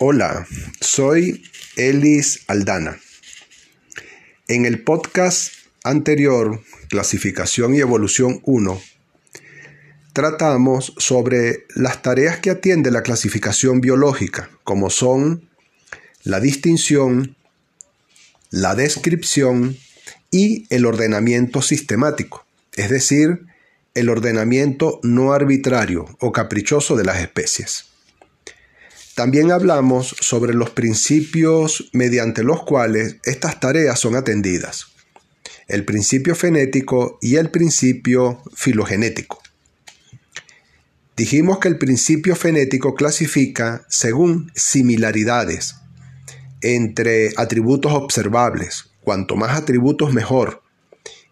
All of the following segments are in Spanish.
Hola, soy Elis Aldana. En el podcast anterior, Clasificación y Evolución 1, tratamos sobre las tareas que atiende la clasificación biológica, como son la distinción, la descripción y el ordenamiento sistemático, es decir, el ordenamiento no arbitrario o caprichoso de las especies. También hablamos sobre los principios mediante los cuales estas tareas son atendidas, el principio fenético y el principio filogenético. Dijimos que el principio fenético clasifica según similaridades entre atributos observables, cuanto más atributos mejor,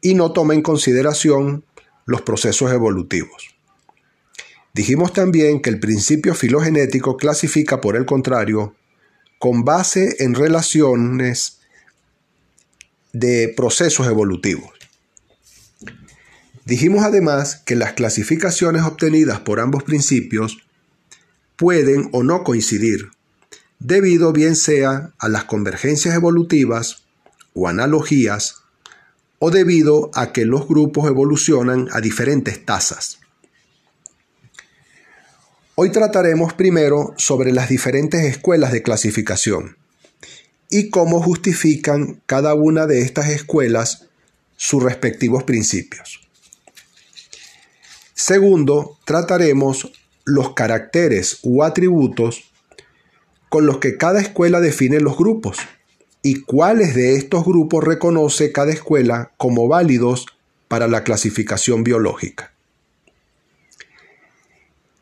y no toma en consideración los procesos evolutivos. Dijimos también que el principio filogenético clasifica, por el contrario, con base en relaciones de procesos evolutivos. Dijimos además que las clasificaciones obtenidas por ambos principios pueden o no coincidir, debido bien sea a las convergencias evolutivas o analogías, o debido a que los grupos evolucionan a diferentes tasas. Hoy trataremos primero sobre las diferentes escuelas de clasificación y cómo justifican cada una de estas escuelas sus respectivos principios. Segundo, trataremos los caracteres u atributos con los que cada escuela define los grupos y cuáles de estos grupos reconoce cada escuela como válidos para la clasificación biológica.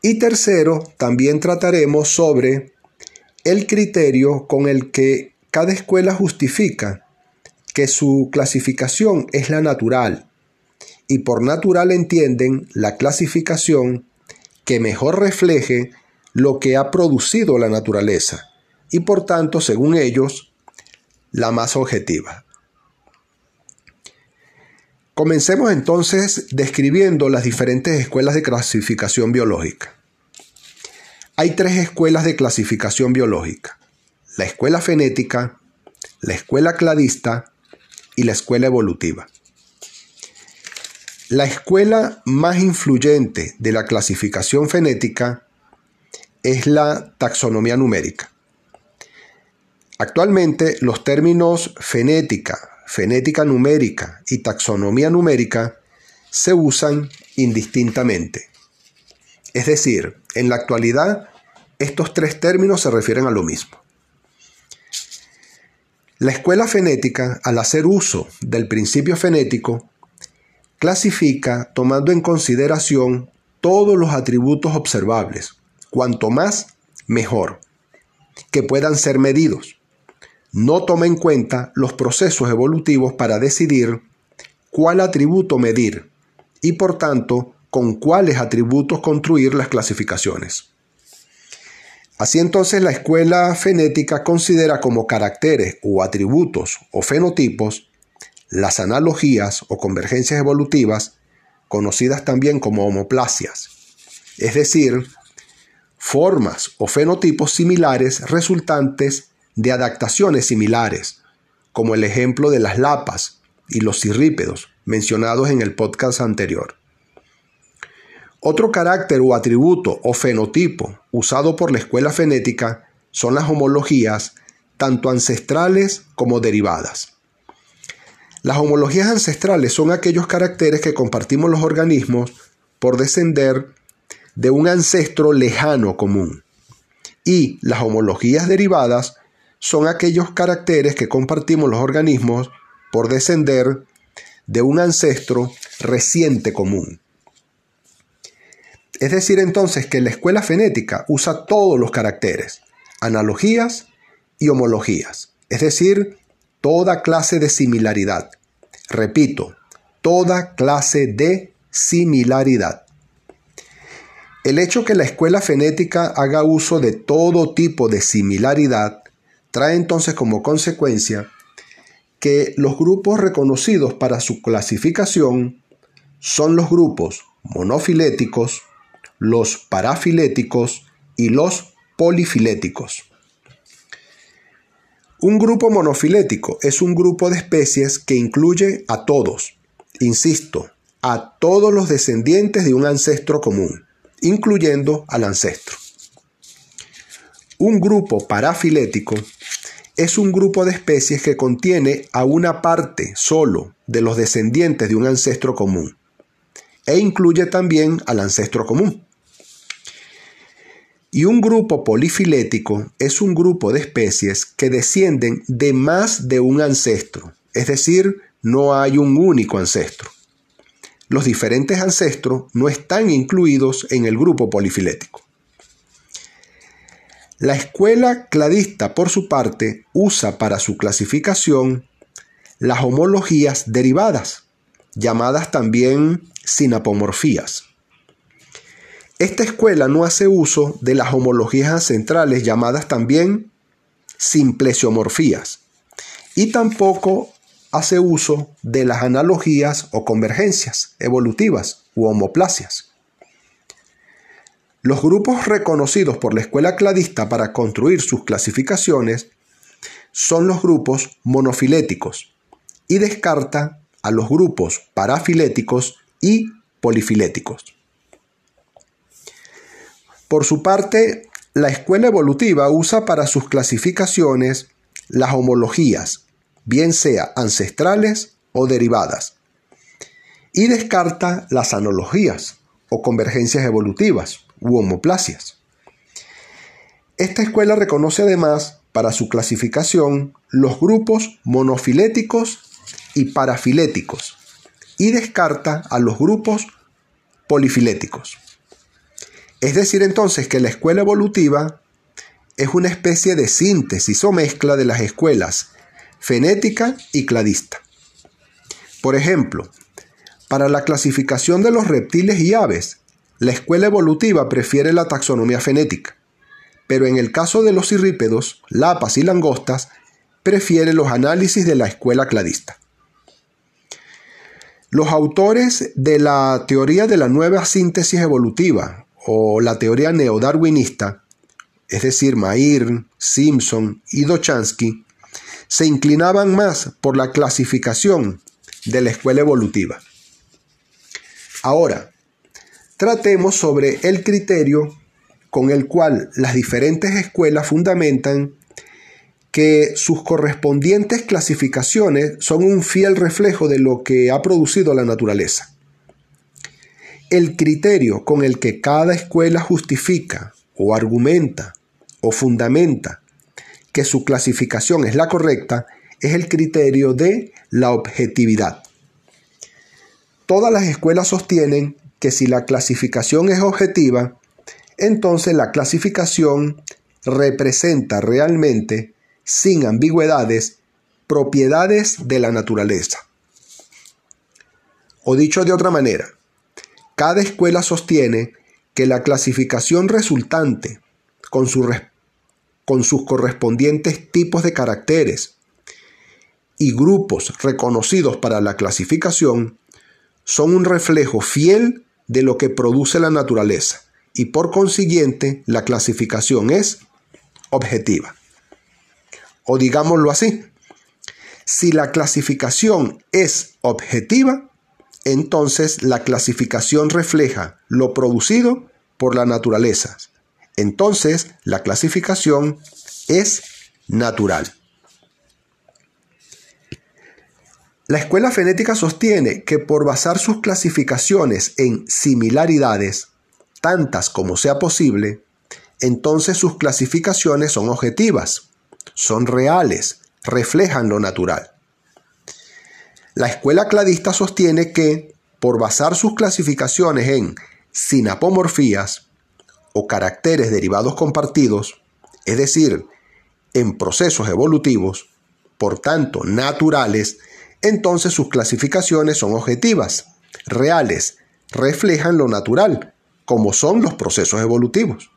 Y tercero, también trataremos sobre el criterio con el que cada escuela justifica que su clasificación es la natural y por natural entienden la clasificación que mejor refleje lo que ha producido la naturaleza y por tanto, según ellos, la más objetiva. Comencemos entonces describiendo las diferentes escuelas de clasificación biológica. Hay tres escuelas de clasificación biológica. La escuela fenética, la escuela cladista y la escuela evolutiva. La escuela más influyente de la clasificación fenética es la taxonomía numérica. Actualmente los términos fenética, fenética numérica y taxonomía numérica se usan indistintamente. Es decir, en la actualidad estos tres términos se refieren a lo mismo. La escuela fenética, al hacer uso del principio fenético, clasifica tomando en consideración todos los atributos observables, cuanto más, mejor, que puedan ser medidos no toma en cuenta los procesos evolutivos para decidir cuál atributo medir y por tanto con cuáles atributos construir las clasificaciones. Así entonces la escuela fenética considera como caracteres o atributos o fenotipos las analogías o convergencias evolutivas, conocidas también como homoplasias, es decir, formas o fenotipos similares resultantes de adaptaciones similares, como el ejemplo de las lapas y los cirrípedos mencionados en el podcast anterior. Otro carácter o atributo o fenotipo usado por la escuela fenética son las homologías, tanto ancestrales como derivadas. Las homologías ancestrales son aquellos caracteres que compartimos los organismos por descender de un ancestro lejano común. Y las homologías derivadas son aquellos caracteres que compartimos los organismos por descender de un ancestro reciente común. Es decir, entonces que la escuela fenética usa todos los caracteres, analogías y homologías, es decir, toda clase de similaridad. Repito, toda clase de similaridad. El hecho que la escuela fenética haga uso de todo tipo de similaridad trae entonces como consecuencia que los grupos reconocidos para su clasificación son los grupos monofiléticos, los parafiléticos y los polifiléticos. Un grupo monofilético es un grupo de especies que incluye a todos, insisto, a todos los descendientes de un ancestro común, incluyendo al ancestro. Un grupo parafilético es un grupo de especies que contiene a una parte solo de los descendientes de un ancestro común e incluye también al ancestro común. Y un grupo polifilético es un grupo de especies que descienden de más de un ancestro, es decir, no hay un único ancestro. Los diferentes ancestros no están incluidos en el grupo polifilético. La escuela cladista, por su parte, usa para su clasificación las homologías derivadas, llamadas también sinapomorfías. Esta escuela no hace uso de las homologías centrales llamadas también simplesiomorfías y tampoco hace uso de las analogías o convergencias evolutivas u homoplasias. Los grupos reconocidos por la escuela cladista para construir sus clasificaciones son los grupos monofiléticos y descarta a los grupos parafiléticos y polifiléticos. Por su parte, la escuela evolutiva usa para sus clasificaciones las homologías, bien sea ancestrales o derivadas, y descarta las analogías o convergencias evolutivas u homoplasias. Esta escuela reconoce además para su clasificación los grupos monofiléticos y parafiléticos y descarta a los grupos polifiléticos. Es decir entonces que la escuela evolutiva es una especie de síntesis o mezcla de las escuelas fenética y cladista. Por ejemplo, para la clasificación de los reptiles y aves, la escuela evolutiva prefiere la taxonomía fenética, pero en el caso de los cirrípedos, lapas y langostas, prefiere los análisis de la escuela cladista. Los autores de la teoría de la nueva síntesis evolutiva o la teoría neodarwinista, es decir, Mair, Simpson y Dochansky, se inclinaban más por la clasificación de la escuela evolutiva. Ahora, tratemos sobre el criterio con el cual las diferentes escuelas fundamentan que sus correspondientes clasificaciones son un fiel reflejo de lo que ha producido la naturaleza. El criterio con el que cada escuela justifica o argumenta o fundamenta que su clasificación es la correcta es el criterio de la objetividad. Todas las escuelas sostienen que si la clasificación es objetiva, entonces la clasificación representa realmente, sin ambigüedades, propiedades de la naturaleza. O dicho de otra manera, cada escuela sostiene que la clasificación resultante, con, sus correspondientes tipos de caracteres y grupos reconocidos para la clasificación, son un reflejo fiel de lo que produce la naturaleza y por consiguiente la clasificación es objetiva. O digámoslo así, si la clasificación es objetiva, entonces la clasificación refleja lo producido por la naturaleza. Entonces la clasificación es natural. La escuela fenética sostiene que por basar sus clasificaciones en similaridades, tantas como sea posible, entonces sus clasificaciones son objetivas, son reales, reflejan lo natural. La escuela cladista sostiene que, por basar sus clasificaciones en sinapomorfías o caracteres derivados compartidos, es decir, en procesos evolutivos, por tanto naturales, entonces sus clasificaciones son objetivas, reales, reflejan lo natural, como son los procesos evolutivos.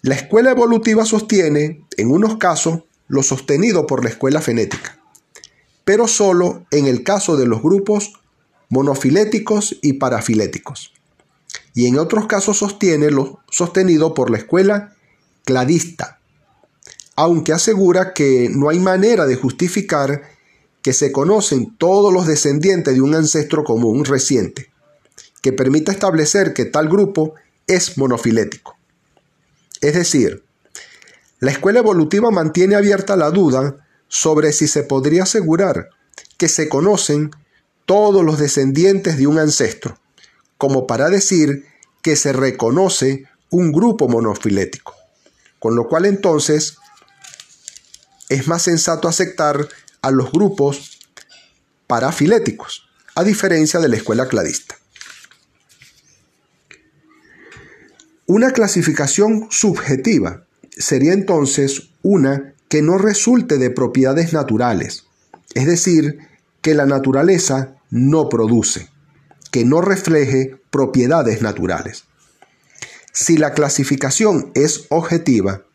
La escuela evolutiva sostiene, en unos casos, lo sostenido por la escuela fenética, pero solo en el caso de los grupos monofiléticos y parafiléticos, y en otros casos sostenido por la escuela cladista. aunque asegura que no hay manera de justificar que se conocen todos los descendientes de un ancestro común reciente, que permita establecer que tal grupo es monofilético. Es decir, la escuela evolutiva mantiene abierta la duda sobre si se podría asegurar que se conocen todos los descendientes de un ancestro, como para decir que se reconoce un grupo monofilético. Con lo cual entonces es más sensato aceptar a los grupos parafiléticos, a diferencia de la escuela cladista. Una clasificación subjetiva sería entonces una que no resulte de propiedades naturales, es decir, que la naturaleza no produce, que no refleje propiedades naturales. Si la clasificación es objetiva,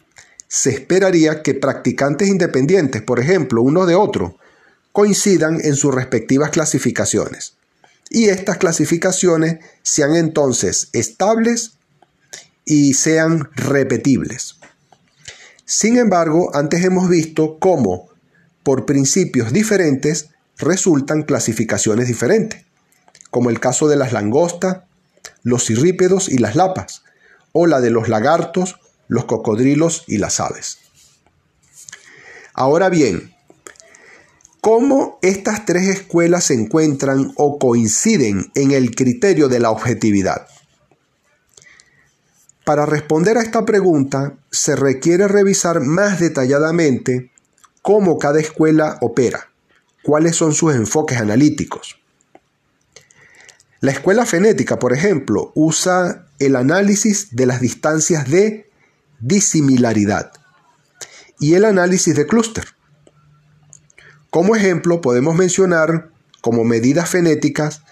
se esperaría que practicantes independientes, por ejemplo, uno de otro, coincidan en sus respectivas clasificaciones. Y estas clasificaciones sean entonces estables y sean repetibles. Sin embargo, antes hemos visto cómo, por principios diferentes, resultan clasificaciones diferentes, como el caso de las langostas, los cirrípedos y las lapas, o la de los lagartos, los cocodrilos y las aves. Ahora bien, ¿cómo estas tres escuelas se encuentran o coinciden en el criterio de la objetividad? Para responder a esta pregunta se requiere revisar más detalladamente cómo cada escuela opera, cuáles son sus enfoques analíticos. La escuela fenética, por ejemplo, usa el análisis de las distancias de disimilaridad y el análisis de clúster. Como ejemplo, podemos mencionar como medidas fenéticas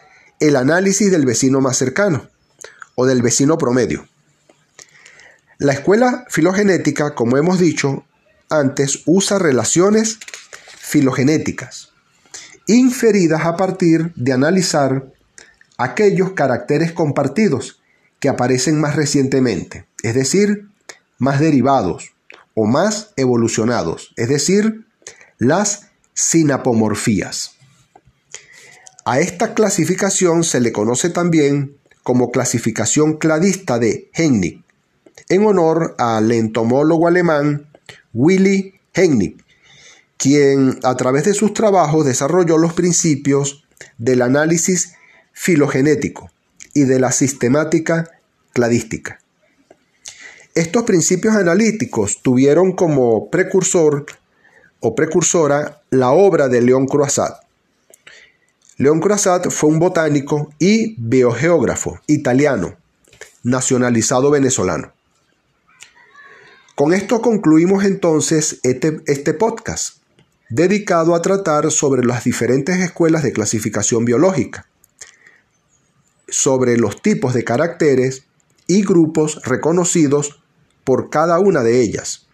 el análisis del vecino más cercano o del vecino promedio. La escuela filogenética, como hemos dicho antes, usa relaciones filogenéticas, inferidas a partir de analizar aquellos caracteres compartidos que aparecen más recientemente, es decir, más derivados o más evolucionados, es decir, las sinapomorfías. A esta clasificación se le conoce también como clasificación cladista de Hennig, en honor al entomólogo alemán Willy Hennig, quien a través de sus trabajos desarrolló los principios del análisis filogenético y de la sistemática cladística. Estos principios analíticos tuvieron como precursor o precursora la obra de León Croisat. León Croisat fue un botánico y biogeógrafo italiano, nacionalizado venezolano. Con esto concluimos entonces este, este, podcast, dedicado a tratar sobre las diferentes escuelas de clasificación biológica, sobre los tipos de caracteres y grupos reconocidos por cada una de ellas,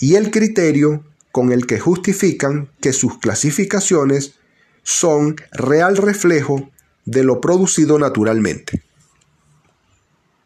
y el criterio con el que justifican que sus clasificaciones son real reflejo de lo producido naturalmente.